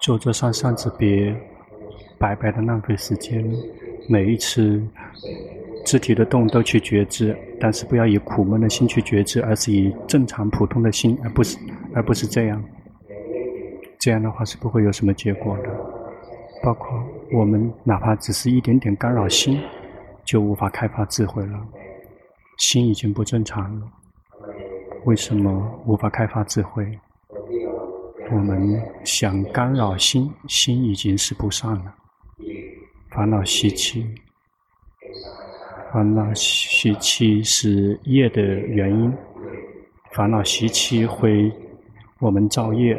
做这三善之别，白白的浪费时间。每一次肢体的动都去觉知，但是不要以苦闷的心去觉知，而是以正常普通的心，而不是而不是这样。这样的话是不会有什么结果的。包括我们哪怕只是一点点干扰心，就无法开发智慧了。心已经不正常了，为什么无法开发智慧？我们想干扰心，心已经是不善了。烦恼习气，烦恼习气是业的原因。烦恼习气会我们造业，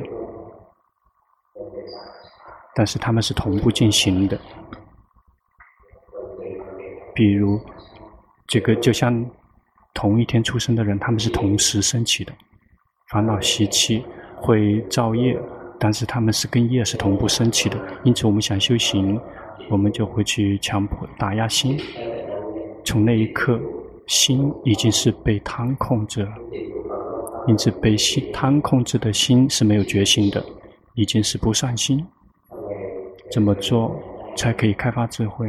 但是他们是同步进行的。比如，这个就像同一天出生的人，他们是同时升起的。烦恼习气。会造业，但是他们是跟业是同步升起的，因此我们想修行，我们就会去强迫打压心。从那一刻，心已经是被贪控制了，因此被心贪控制的心是没有觉醒的，已经是不善心。怎么做才可以开发智慧？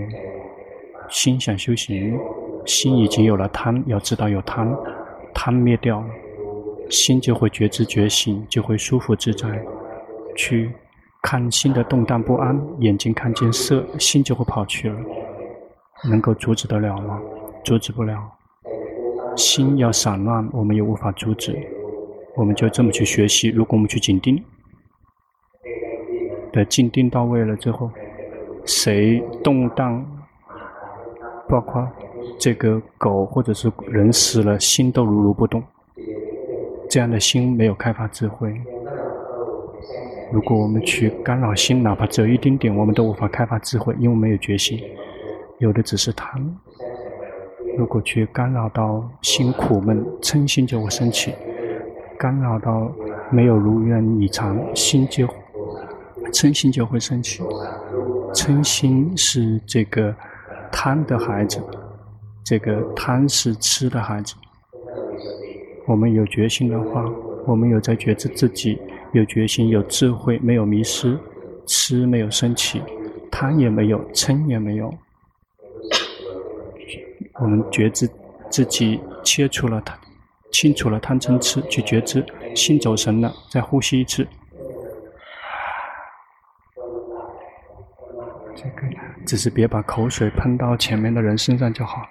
心想修行，心已经有了贪，要知道有贪，贪灭掉了。心就会觉知觉醒，就会舒服自在。去看心的动荡不安，眼睛看见色，心就会跑去了。能够阻止得了吗？阻止不了。心要散乱，我们也无法阻止。我们就这么去学习。如果我们去紧盯，的静定到位了之后，谁动荡，包括这个狗或者是人死了，心都如如不动。这样的心没有开发智慧。如果我们去干扰心，哪怕只有一丁点，我们都无法开发智慧，因为没有决心，有的只是贪。如果去干扰到心苦闷，嗔心就会升起；干扰到没有如愿以偿，心就嗔心就会升起。嗔心是这个贪的孩子，这个贪是痴的孩子。我们有决心的话，我们有在觉知自己，有决心，有智慧，没有迷失，痴没有升起，贪也没有，嗔也没有。我们觉知自己切除了贪，清除了贪嗔痴，去觉知心走神了，再呼吸一次。这个只是别把口水喷到前面的人身上就好。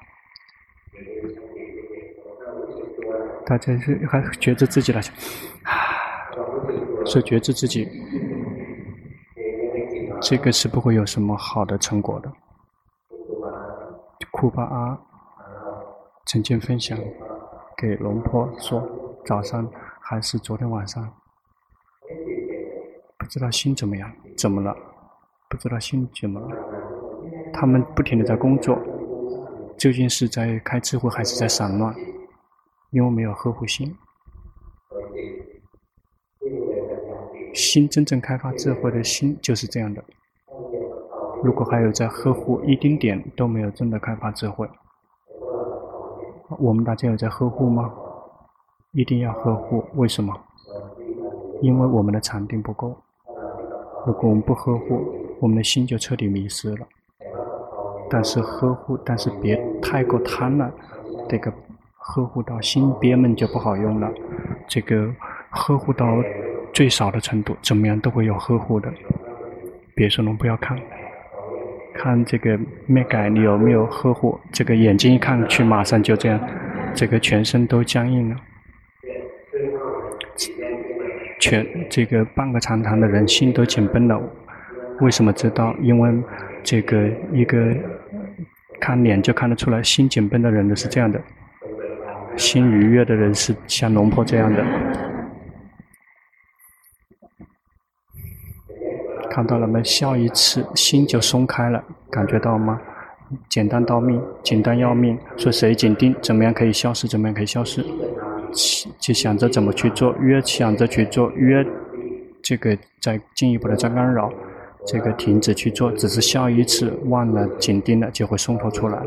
大家是还觉知自己了，啊，是觉知自己，这个是不会有什么好的成果的。库巴阿曾经分享给龙婆说，早上还是昨天晚上，不知道心怎么样，怎么了？不知道心怎么了？他们不停的在工作，究竟是在开智慧还是在散乱？因为没有呵护心，心真正开发智慧的心就是这样的。如果还有在呵护一丁点，都没有真的开发智慧。我们大家有在呵护吗？一定要呵护，为什么？因为我们的禅定不够。如果我们不呵护，我们的心就彻底迷失了。但是呵护，但是别太过贪婪，这个。呵护到心憋闷就不好用了，这个呵护到最少的程度，怎么样都会有呵护的。别说了，不要看，看这个没改，你有没有呵护？这个眼睛一看去，马上就这样，这个全身都僵硬了。全这个半个禅堂的人心都紧绷了，为什么知道？因为这个一个看脸就看得出来，心紧绷的人都是这样的。心愉悦的人是像龙婆这样的，看到了没？笑一次，心就松开了，感觉到吗？简单到命，简单要命。说谁紧盯，怎么样可以消失？怎么样可以消失？就想着怎么去做，越想着去做，越这个在进一步的在干扰，这个停止去做，只是笑一次，忘了紧盯了，就会松脱出来。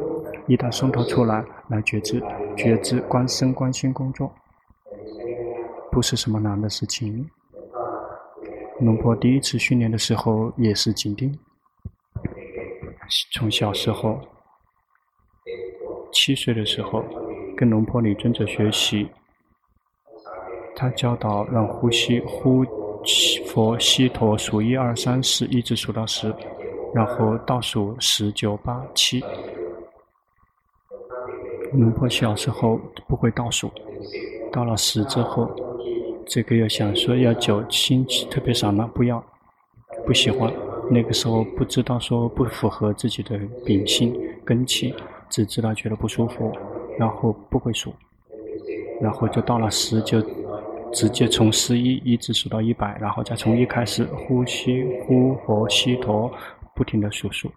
一旦松脱出来，来觉知，觉知观身观心工作，不是什么难的事情。龙婆第一次训练的时候也是紧盯，从小时候七岁的时候跟龙婆李尊者学习，他教导让呼吸呼佛西陀数一二三四，一直数到十，然后倒数十九八七。龙婆小时候不会倒数，到了十之后，这个又想说要九，心特别少呢，不要，不喜欢。那个时候不知道说不符合自己的秉性根气，只知道觉得不舒服，然后不会数，然后就到了十就直接从十一一直数到一百，然后再从一开始呼吸呼佛吸陀，不停的数数，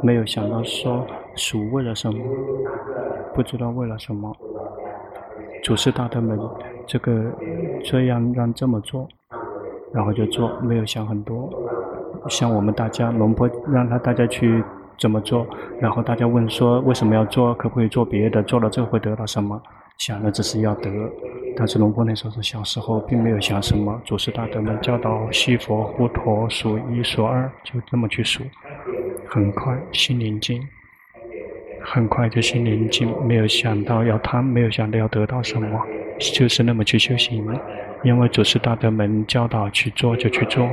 没有想到说数为了什么。不知道为了什么，祖师大德们这个这样让这么做，然后就做，没有想很多。像我们大家龙婆让他大家去怎么做，然后大家问说为什么要做，可不可以做别的？做了之后会得到什么？想的只是要得，但是龙婆那时候是小时候，并没有想什么。祖师大德们教导西佛呼陀数一数二，就这么去数，很快心宁静。很快就心宁静，没有想到要贪，没有想到要得到什么，就是那么去修行。因为祖师大德们教导去做就去做，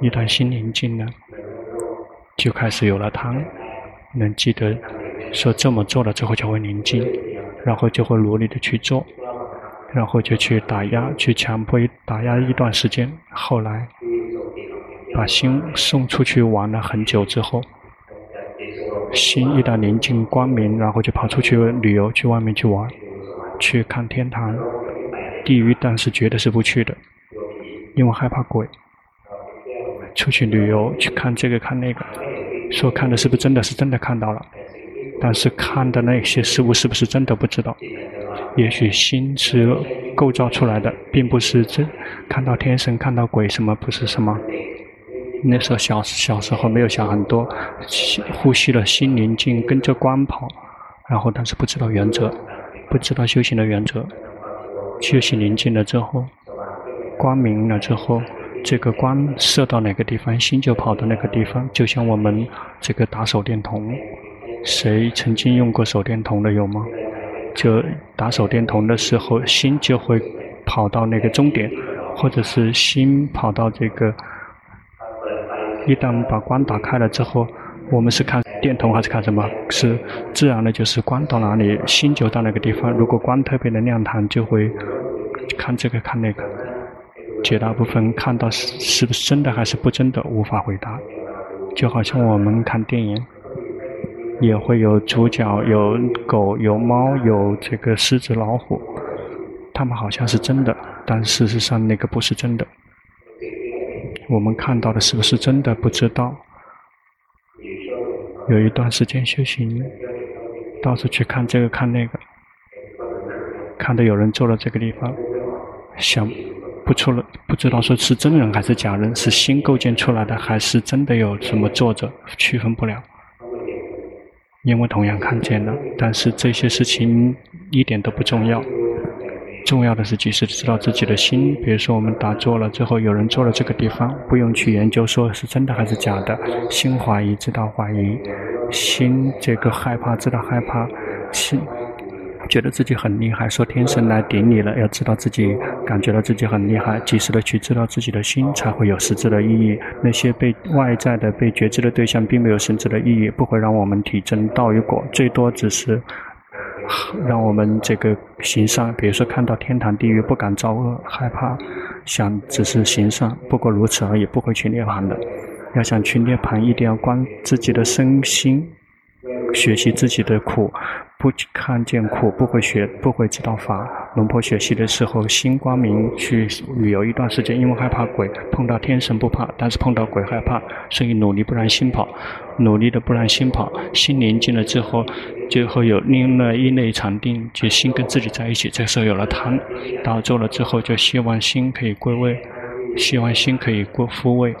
一旦心宁静了，就开始有了贪。能记得说这么做了之后就会宁静，然后就会努力的去做，然后就去打压，去强迫打压一段时间。后来把心送出去玩了很久之后。心一旦宁静光明，然后就跑出去旅游，去外面去玩，去看天堂、地狱，但是绝对是不去的，因为害怕鬼。出去旅游，去看这个看那个，说看的是不是真的是真的看到了，但是看的那些事物是不是真的不知道。也许心是构造出来的，并不是真看到天神、看到鬼什么，不是什么。那时候小小时候没有想很多，呼吸了心宁静，跟着光跑，然后但是不知道原则，不知道修行的原则。修行宁静了之后，光明了之后，这个光射到哪个地方，心就跑到那个地方。就像我们这个打手电筒，谁曾经用过手电筒的有吗？就打手电筒的时候，心就会跑到那个终点，或者是心跑到这个。一旦把光打开了之后，我们是看电筒还是看什么？是自然的，就是光到哪里，心就到那个地方。如果光特别的亮堂，就会看这个看那个。绝大部分看到是是不是真的还是不真的，无法回答。就好像我们看电影，也会有主角，有狗，有猫，有这个狮子、老虎，他们好像是真的，但事实上那个不是真的。我们看到的是不是真的不知道？有一段时间修行，到处去看这个看那个，看到有人坐了这个地方，想不出了，不知道说是真人还是假人，是新构建出来的还是真的有什么坐着，区分不了。因为同样看见了，但是这些事情一点都不重要。重要的是及时知道自己的心。比如说，我们打坐了之后，有人坐了这个地方，不用去研究说是真的还是假的。心怀疑，知道怀疑；心这个害怕，知道害怕；心觉得自己很厉害，说天神来顶你了，要知道自己感觉到自己很厉害，及时的去知道自己的心，才会有实质的意义。那些被外在的被觉知的对象，并没有实质的意义，不会让我们体证道与果，最多只是。让我们这个行善，比如说看到天堂、地狱，不敢造恶，害怕，想只是行善，不过如此而已，不会去涅槃的。要想去涅槃，一定要观自己的身心，学习自己的苦。不看见苦，不会学，不会知道法。龙婆学习的时候，心光明，去旅游一段时间，因为害怕鬼，碰到天神不怕，但是碰到鬼害怕，所以努力不让心跑，努力的不让心跑。心宁静了之后，就会有另外一类禅定，就心跟自己在一起。这时候有了贪，打坐了之后，就希望心可以归位，希望心可以过复位，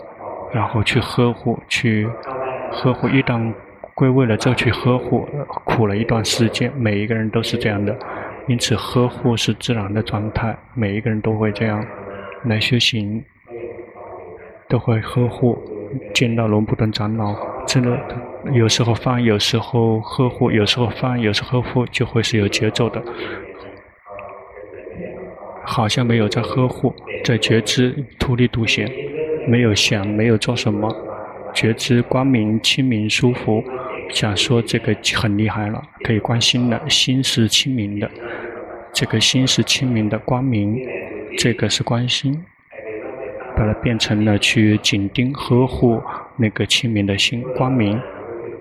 然后去呵护，去呵护一旦。归位了之后去呵护，苦了一段时间，每一个人都是这样的，因此呵护是自然的状态，每一个人都会这样来修行。都会呵护，见到龙布顿长老，真的有时候放，有时候呵护，有时候放，有时候呵护，就会是有节奏的。好像没有在呵护，在觉知突利独行，没有想，没有做什么，觉知光明、清明、舒服。想说这个很厉害了，可以观心了，心是清明的，这个心是清明的光明，这个是观心。把它变成了去紧盯呵护那个清明的心光明。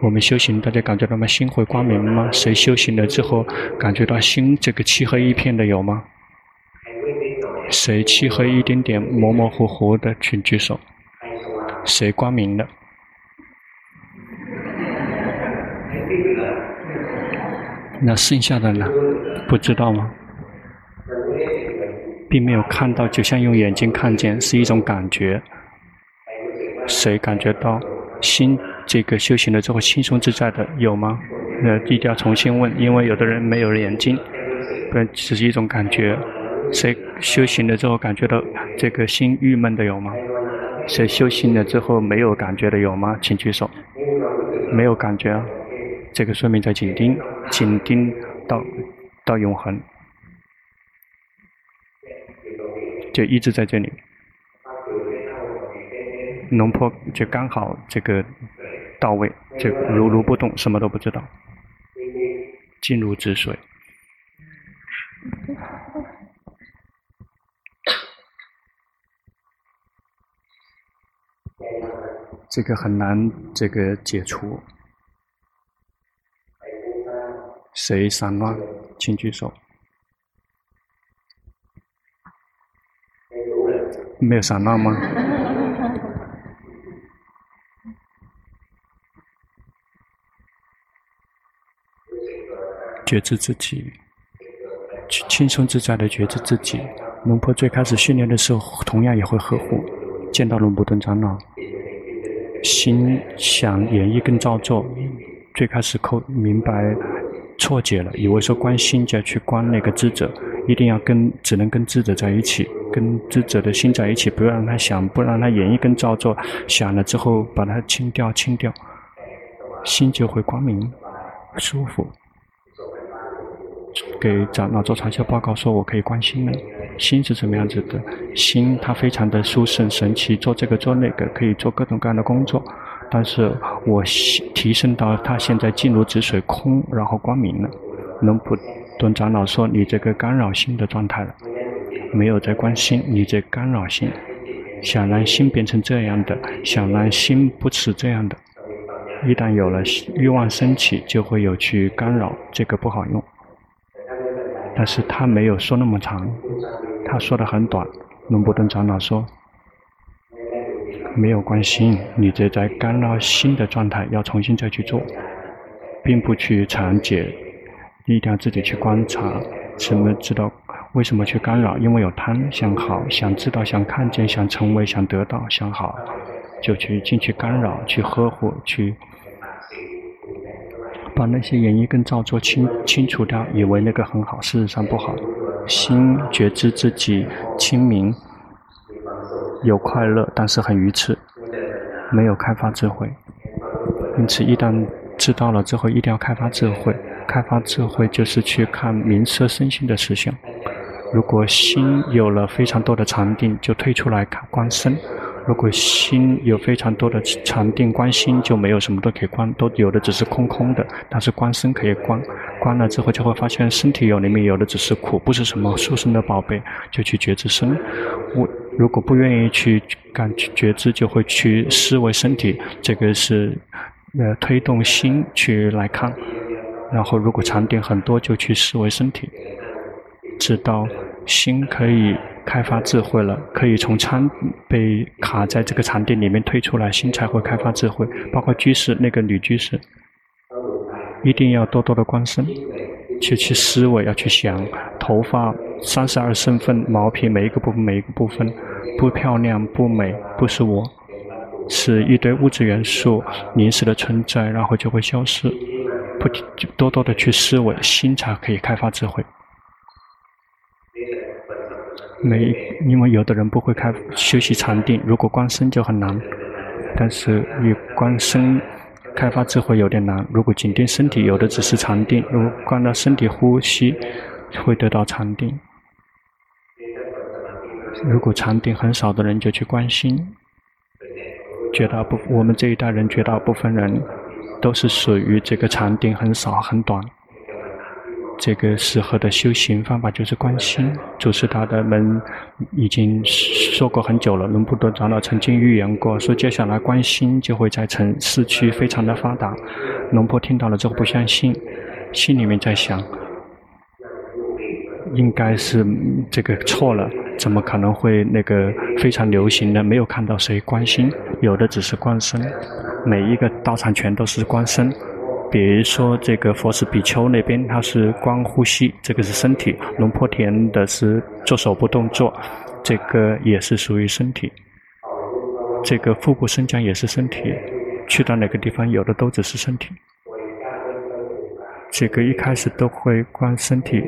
我们修行，大家感觉到吗？心会光明吗？谁修行了之后感觉到心这个漆黑一片的有吗？谁漆黑一点点模模糊糊的，请举手。谁光明的？那剩下的呢？不知道吗？并没有看到，就像用眼睛看见，是一种感觉。谁感觉到心这个修行了之后轻松自在的有吗？那一定要重新问，因为有的人没有眼睛，不然只是一种感觉。谁修行了之后感觉到这个心郁闷的有吗？谁修行了之后没有感觉的有吗？请举手。没有感觉，这个说明在紧盯，紧盯到到永恒。就一直在这里，龙婆就刚好这个到位，就如如不动，什么都不知道，静如止水。这个很难，这个解除。谁散乱？请举手。没有想到吗？觉知自己，轻松自在的觉知自己。龙婆最开始训练的时候，同样也会呵护。见到龙布顿长老，心想演绎跟造作，最开始扣明白错解了，以为说观心就要去观那个智者，一定要跟只能跟智者在一起。跟智者的心在一起，不要让他想，不让他演绎跟造作，想了之后把它清掉，清掉，心就会光明、舒服。给长老做长效报告，说我可以观心了。心是什么样子的？心它非常的舒适神奇，做这个做那个，可以做各种各样的工作。但是我提升到他现在静如止水空，然后光明了。能不顿长老说：“你这个干扰心的状态了。”没有在关心，你在干扰心，想让心变成这样的，想让心不是这样的。一旦有了欲望升起，就会有去干扰，这个不好用。但是他没有说那么长，他说的很短。龙布顿长老说：“没有关心，你这在干扰心的状态，要重新再去做，并不去长解，一定要自己去观察，怎么知道？”为什么去干扰？因为有贪，想好，想知道，想看见，想成为，想得到，想好，就去进去干扰，去呵护，去把那些演绎跟造作清清除掉，以为那个很好，事实上不好。心觉知自己清明，有快乐，但是很愚痴，没有开发智慧。因此，一旦知道了之后，一定要开发智慧。开发智慧就是去看名色身心的实相。如果心有了非常多的禅定，就退出来看观身；如果心有非常多的禅定观心，就没有什么都可以观，都有的只是空空的。但是观身可以观，观了之后就会发现身体有里面有的只是苦，不是什么殊胜的宝贝，就去觉知身。我如果不愿意去感觉知，就会去思维身体，这个是呃推动心去来看。然后如果禅定很多，就去思维身体。直到心可以开发智慧了，可以从禅被卡在这个禅定里面退出来，心才会开发智慧。包括居士那个女居士，一定要多多的观身，去去思维，要去想头发三十二身分，毛皮每一个部分每一个部分不漂亮不美，不是我，是一堆物质元素临时的存在，然后就会消失。多多的去思维，心才可以开发智慧。没，因为有的人不会开修习禅定，如果观身就很难。但是与观身开发智慧有点难。如果紧盯身体，有的只是禅定；如果观到身体呼吸，会得到禅定。如果禅定很少的人，就去观心。绝大部分我们这一代人，绝大部分人都是属于这个禅定很少很短。这个适合的修行方法就是观心。祖师大德们已经说过很久了，龙布顿长老曾经预言过，说接下来观心就会在城市区非常的发达。龙婆听到了之后不相信，心里面在想，应该是这个错了，怎么可能会那个非常流行的？没有看到谁观心，有的只是观身，每一个道场全都是观身。比如说，这个佛寺比丘那边，他是观呼吸，这个是身体；龙坡田的是做手部动作，这个也是属于身体。这个腹部伸降也是身体，去到哪个地方，有的都只是身体。这个一开始都会观身体。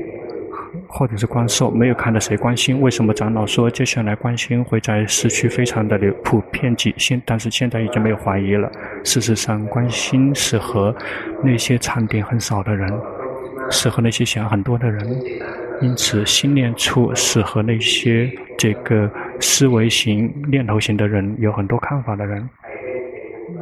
或者是观受，没有看到谁关心。为什么长老说接下来关心会在市区非常的流普遍几现？但是现在已经没有怀疑了。事实上，关心适合那些禅定很少的人，适合那些想很多的人。因此，心念处适合那些这个思维型、念头型的人，有很多看法的人。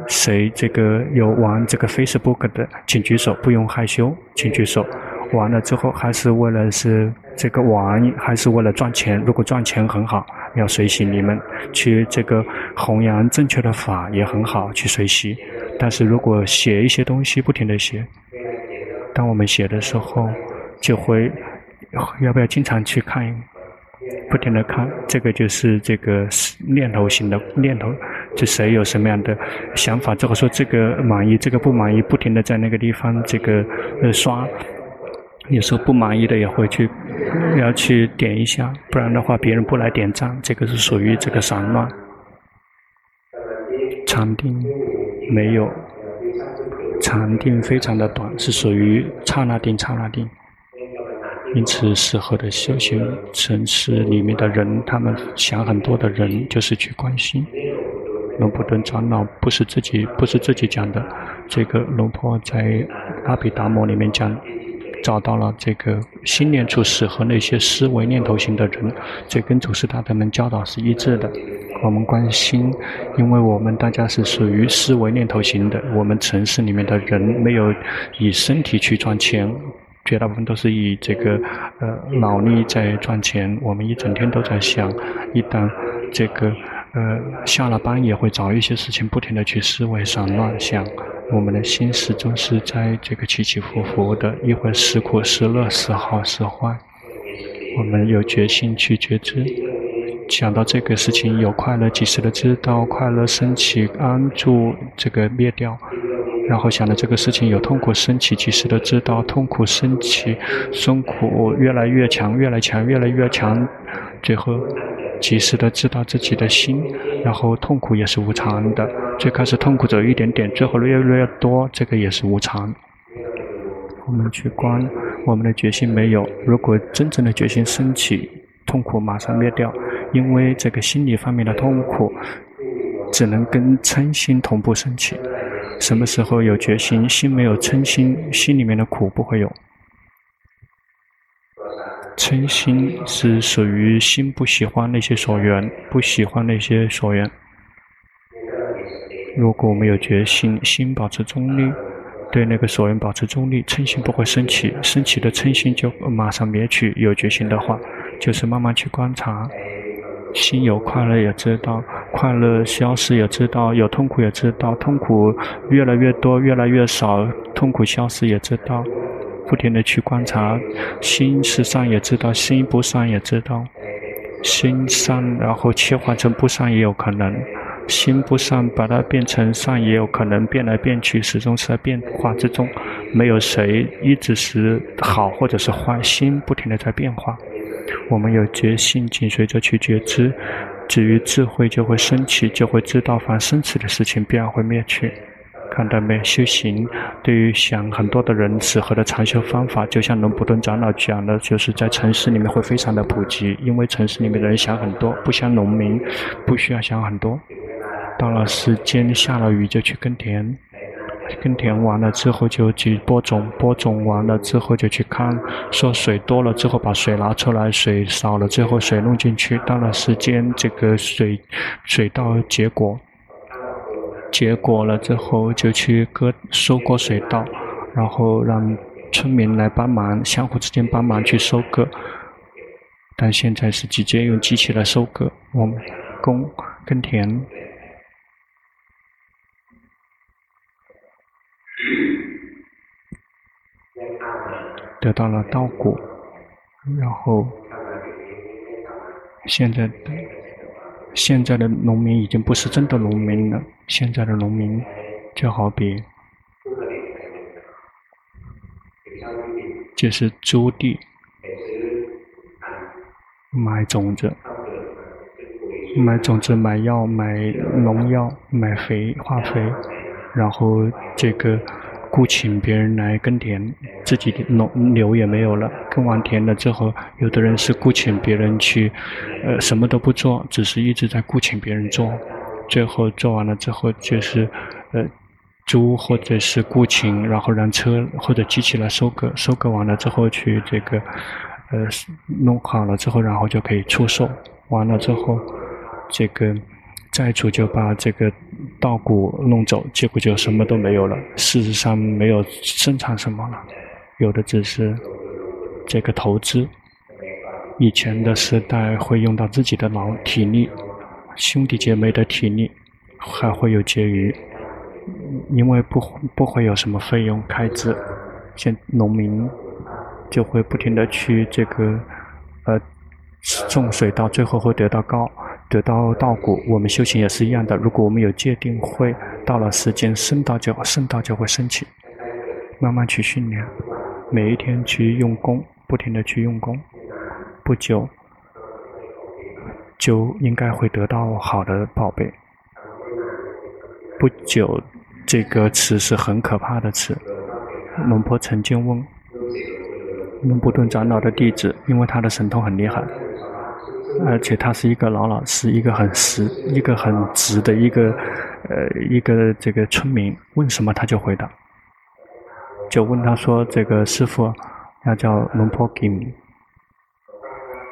谁这个有玩这个 Facebook 的，请举手，不用害羞，请举手。完了之后，还是为了是这个玩，还是为了赚钱？如果赚钱很好，要随喜你们去这个弘扬正确的法也很好，去随喜。但是如果写一些东西，不停地写，当我们写的时候，就会要不要经常去看，不停地看，这个就是这个念头型的念头，就谁有什么样的想法，之后说这个满意，这个不满意，不停地在那个地方这个呃刷。有时候不满意的也会去，要去点一下，不然的话别人不来点赞，这个是属于这个散乱。禅定没有，禅定非常的短，是属于刹那定，刹那定。因此，适合的修行城市里面的人，他们想很多的人，就是去关心。龙普顿长老不是自己，不是自己讲的，这个龙婆在阿毗达摩里面讲。找到了这个心念处适合那些思维念头型的人，这跟祖师大德们教导是一致的。我们关心，因为我们大家是属于思维念头型的，我们城市里面的人没有以身体去赚钱，绝大部分都是以这个呃脑力在赚钱。我们一整天都在想，一旦这个呃下了班也会找一些事情不停地去思维上乱想。我们的心始终是在这个起起伏伏的，一会儿时苦时乐，时好时坏。我们有决心去觉知，想到这个事情有快乐，及时的知道快乐升起，安住这个灭掉；然后想到这个事情有痛苦升起，及时的知道痛苦升起，痛苦越来越强，越来强，越来越强，最后及时的知道自己的心，然后痛苦也是无常的。最开始痛苦只有一点点，最后越来越多，这个也是无常。我们去观，我们的决心没有。如果真正的决心升起，痛苦马上灭掉，因为这个心理方面的痛苦只能跟嗔心同步升起。什么时候有决心，心没有嗔心，心里面的苦不会有。嗔心是属于心不喜欢那些所缘，不喜欢那些所缘。如果我们有决心，心保持中立，对那个所缘保持中立，嗔心不会升起，升起的嗔心就马上灭去。有决心的话，就是慢慢去观察，心有快乐也知道，快乐消失也知道，有痛苦也知道，痛苦越来越多，越来越少，痛苦消失也知道，不停地去观察，心是善也知道，心不善也知道，心善然后切换成不善也有可能。心不善，把它变成善，也有可能变来变去，始终是在变化之中。没有谁一直是好或者是坏，心不停地在变化。我们有决心，紧随着去觉知，至于智慧就会升起，就会知道凡生起的事情必然会灭去。看到没？修行对于想很多的人，适合的禅修方法，就像龙普顿长老讲的，就是在城市里面会非常的普及，因为城市里面人想很多，不像农民，不需要想很多。到了时间下了雨就去耕田，耕田完了之后就去播种，播种完了之后就去看，说水多了之后把水拿出来，水少了之后水弄进去。到了时间这个水水稻结果，结果了之后就去割收割水稻，然后让村民来帮忙，相互之间帮忙去收割。但现在是直接用机器来收割，我们耕耕田。得到了稻谷，然后现在的现在的农民已经不是真的农民了。现在的农民就好比就是租地买种子，买种子、买药、买农药、买肥化肥，然后这个。雇请别人来耕田，自己的农牛也没有了。耕完田了之后，有的人是雇请别人去，呃，什么都不做，只是一直在雇请别人做。最后做完了之后，就是，呃，租或者是雇请，然后让车或者机器来收割。收割完了之后去这个，呃，弄好了之后，然后就可以出售。完了之后，这个。债主就把这个稻谷弄走，结果就什么都没有了。事实上没有生产什么了，有的只是这个投资。以前的时代会用到自己的脑体力，兄弟姐妹的体力，还会有结余，因为不不会有什么费用开支，现农民就会不停地去这个呃种水稻，最后会得到高。得到稻谷，我们修行也是一样的。如果我们有戒定慧，到了时间，圣道就圣道就会升起。慢慢去训练，每一天去用功，不停地去用功，不久就应该会得到好的宝贝。不久，这个词是很可怕的词。龙婆曾经问龙布顿长老的弟子，因为他的神通很厉害。而且他是一个老老实，一个很实，一个很直的一个，呃，一个这个村民，问什么他就回答。就问他说：“这个师傅要叫龙婆给你。”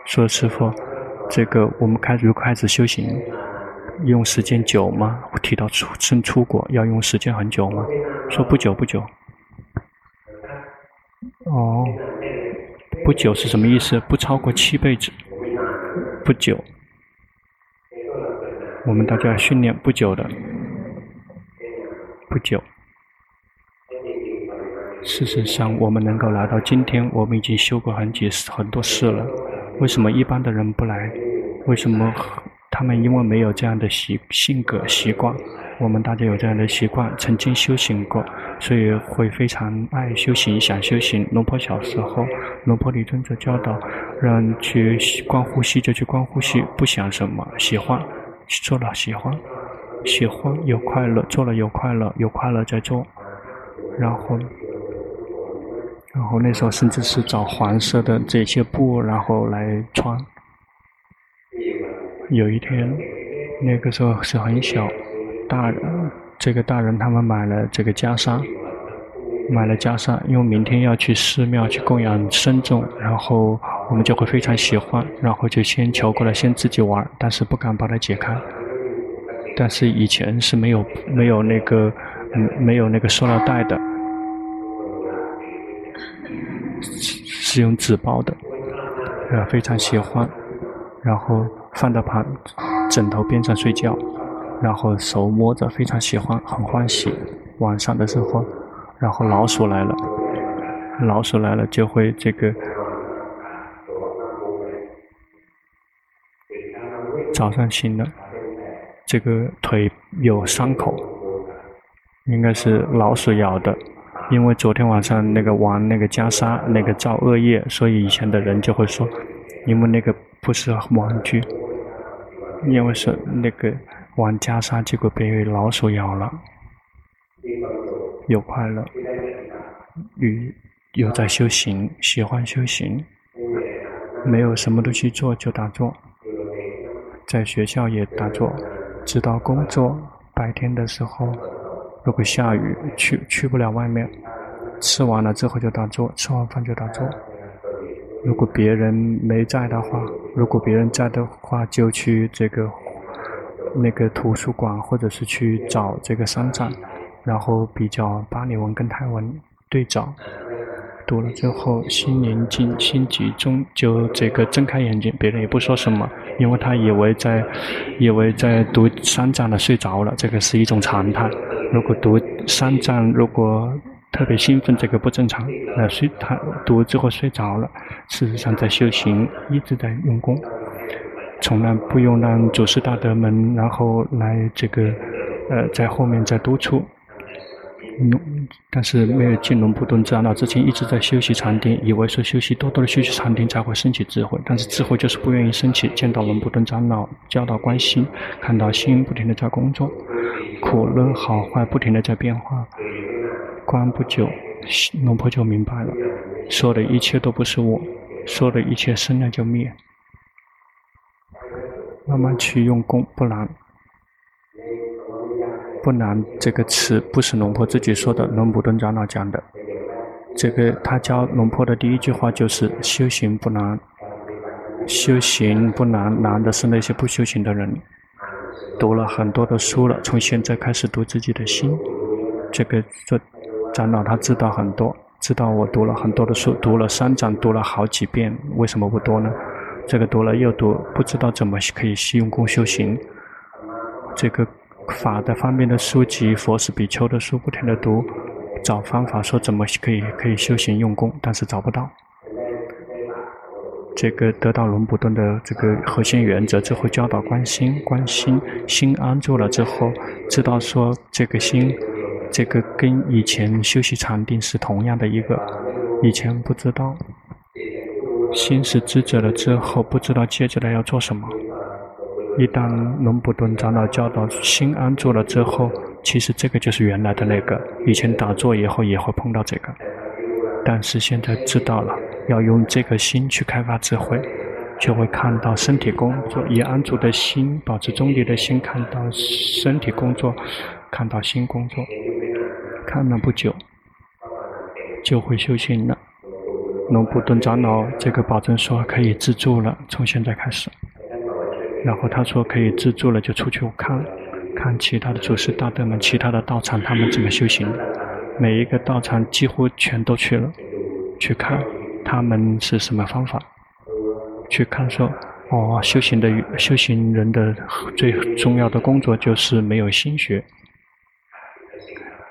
说师傅，这个我们开始开始修行，用时间久吗？提到出生出国要用时间很久吗？说不久不久。哦，不久是什么意思？不超过七辈子。不久，我们大家训练不久的，不久。事实上，我们能够来到今天，我们已经修过很几很多事了。为什么一般的人不来？为什么他们因为没有这样的习性格习惯？我们大家有这样的习惯，曾经修行过，所以会非常爱修行，想修行。龙婆小时候，龙婆李尊者教导，让去观呼吸就去观呼吸，不想什么，喜欢，做了喜欢，喜欢有快乐，做了有快乐，有快乐在做，然后，然后那时候甚至是找黄色的这些布，然后来穿。有一天，那个时候是很小。大人，这个大人他们买了这个袈裟，买了袈裟，因为明天要去寺庙去供养僧众，然后我们就会非常喜欢，然后就先求过来，先自己玩，但是不敢把它解开。但是以前是没有没有那个嗯没有那个塑料袋的，是用纸包的，呃非常喜欢，然后放到旁枕头边上睡觉。然后手摸着非常喜欢，很欢喜。晚上的时候，然后老鼠来了，老鼠来了就会这个。早上醒了，这个腿有伤口，应该是老鼠咬的。因为昨天晚上那个玩那个袈裟，那个造恶业，所以以前的人就会说，因为那个不是玩具，因为是那个。玩袈裟，结果被老鼠咬了。有快乐，与有在修行，喜欢修行，没有什么东西做就打坐，在学校也打坐，直到工作，白天的时候，如果下雨去去不了外面，吃完了之后就打坐，吃完饭就打坐。如果别人没在的话，如果别人在的话，就去这个那个图书馆，或者是去找这个山藏，然后比较巴利文跟泰文对照，读了之后心宁静，心集中，就这个睁开眼睛，别人也不说什么，因为他以为在以为在读山藏的睡着了，这个是一种常态。如果读山藏，如果特别兴奋，这个不正常。那睡他读之后睡着了，事实上在修行，一直在用功，从来不用让祖师大德们，然后来这个，呃，在后面再督促。嗯，但是没有进龙普顿长老之前，一直在修习禅定，以为说休息多多的休息禅定才会升起智慧，但是智慧就是不愿意升起。见到龙普顿长老教导关心，看到心不停的在工作，苦乐好坏不停的在变化。观不久，龙婆就明白了，说的一切都不是我，说的一切生了就灭。慢慢去用功不难，不难这个词不是龙婆自己说的，龙普顿长老讲的。这个他教龙婆的第一句话就是修行不难，修行不难，难的是那些不修行的人。读了很多的书了，从现在开始读自己的心，这个这。长老他知道很多，知道我读了很多的书，读了三章，读了好几遍，为什么不多呢？这个读了又读，不知道怎么可以用功修行。这个法的方面的书籍，佛是比丘的书，不停地读，找方法说怎么可以可以修行用功，但是找不到。这个得到龙普顿的这个核心原则之后，教导关心，关心心安住了之后，知道说这个心。这个跟以前修习禅定是同样的一个，以前不知道，心是知者了之后，不知道接着来要做什么。一旦龙布顿长老教导心安住了之后，其实这个就是原来的那个，以前打坐以后也会碰到这个，但是现在知道了，要用这个心去开发智慧，就会看到身体工作，以安住的心，保持中立的心，看到身体工作，看到心工作。看了不久，就会修行了。龙普顿长老这个保证说可以自助了，从现在开始。然后他说可以自助了，就出去看，看其他的祖师大德们、其他的道场他们怎么修行。每一个道场几乎全都去了，去看他们是什么方法，去看说哦，修行的修行人的最重要的工作就是没有心学。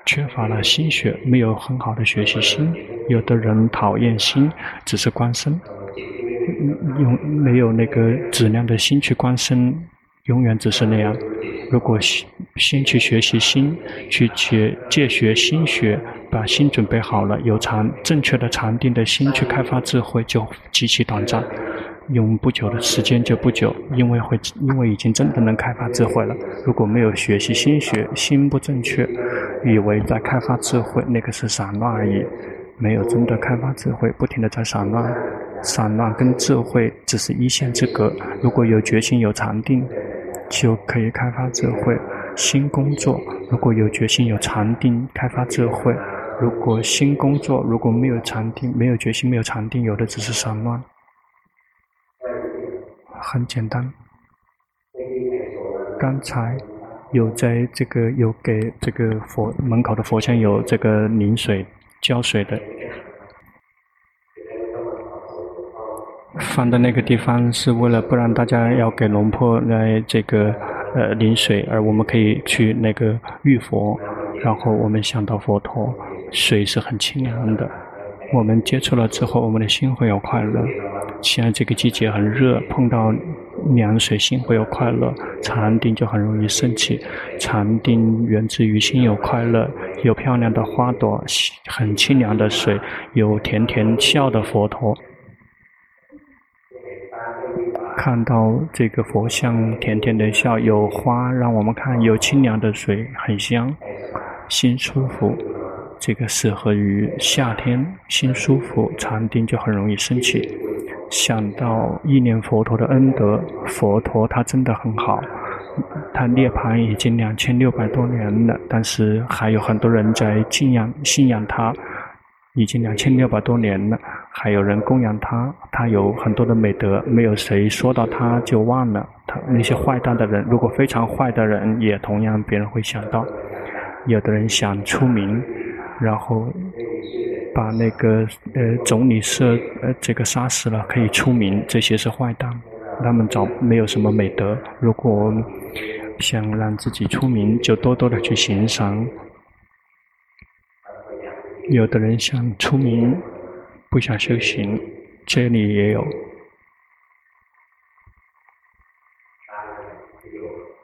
缺乏了心学，没有很好的学习心。有的人讨厌心，只是观身，用没有那个质量的心去观身，永远只是那样。如果先先去学习心，去学借学心学，把心准备好了，有禅正确的禅定的心去开发智慧，就极其短暂。用不久的时间就不久，因为会因为已经真的能开发智慧了。如果没有学习心学，心不正确，以为在开发智慧，那个是散乱而已，没有真的开发智慧，不停地在散乱。散乱跟智慧只是一线之隔。如果有决心有禅定，就可以开发智慧。新工作，如果有决心有禅定，开发智慧；如果新工作，如果没有禅定，没有决心没有禅定，有的只是散乱。很简单。刚才有在这个有给这个佛门口的佛像有这个淋水浇水的，放的那个地方是为了不让大家要给龙婆来这个呃淋水，而我们可以去那个浴佛，然后我们想到佛陀，水是很清凉的。我们接触了之后，我们的心会有快乐。现在这个季节很热，碰到凉水，心会有快乐。禅定就很容易升起。禅定源自于心有快乐，有漂亮的花朵，很清凉的水，有甜甜笑的佛陀。看到这个佛像甜甜的笑，有花让我们看，有清凉的水，很香。心舒服，这个适合于夏天，心舒服，禅定就很容易升起。想到忆念佛陀的恩德，佛陀他真的很好，他涅槃已经两千六百多年了，但是还有很多人在敬仰信仰他，已经两千六百多年了，还有人供养他，他有很多的美德，没有谁说到他就忘了他。那些坏蛋的人，如果非常坏的人，也同样别人会想到。有的人想出名，然后把那个呃总理设呃这个杀死了，可以出名，这些是坏蛋，他们找没有什么美德。如果想让自己出名，就多多的去行善。有的人想出名，不想修行，这里也有，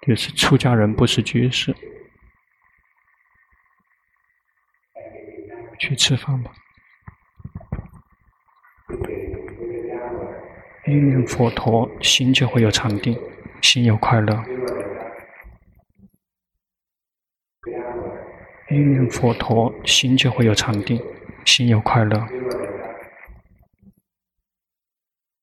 就是出家人不是居士。去吃饭吧。一念佛陀，心就会有禅定，心有快乐。一念佛陀，心就会有禅定，心有快乐。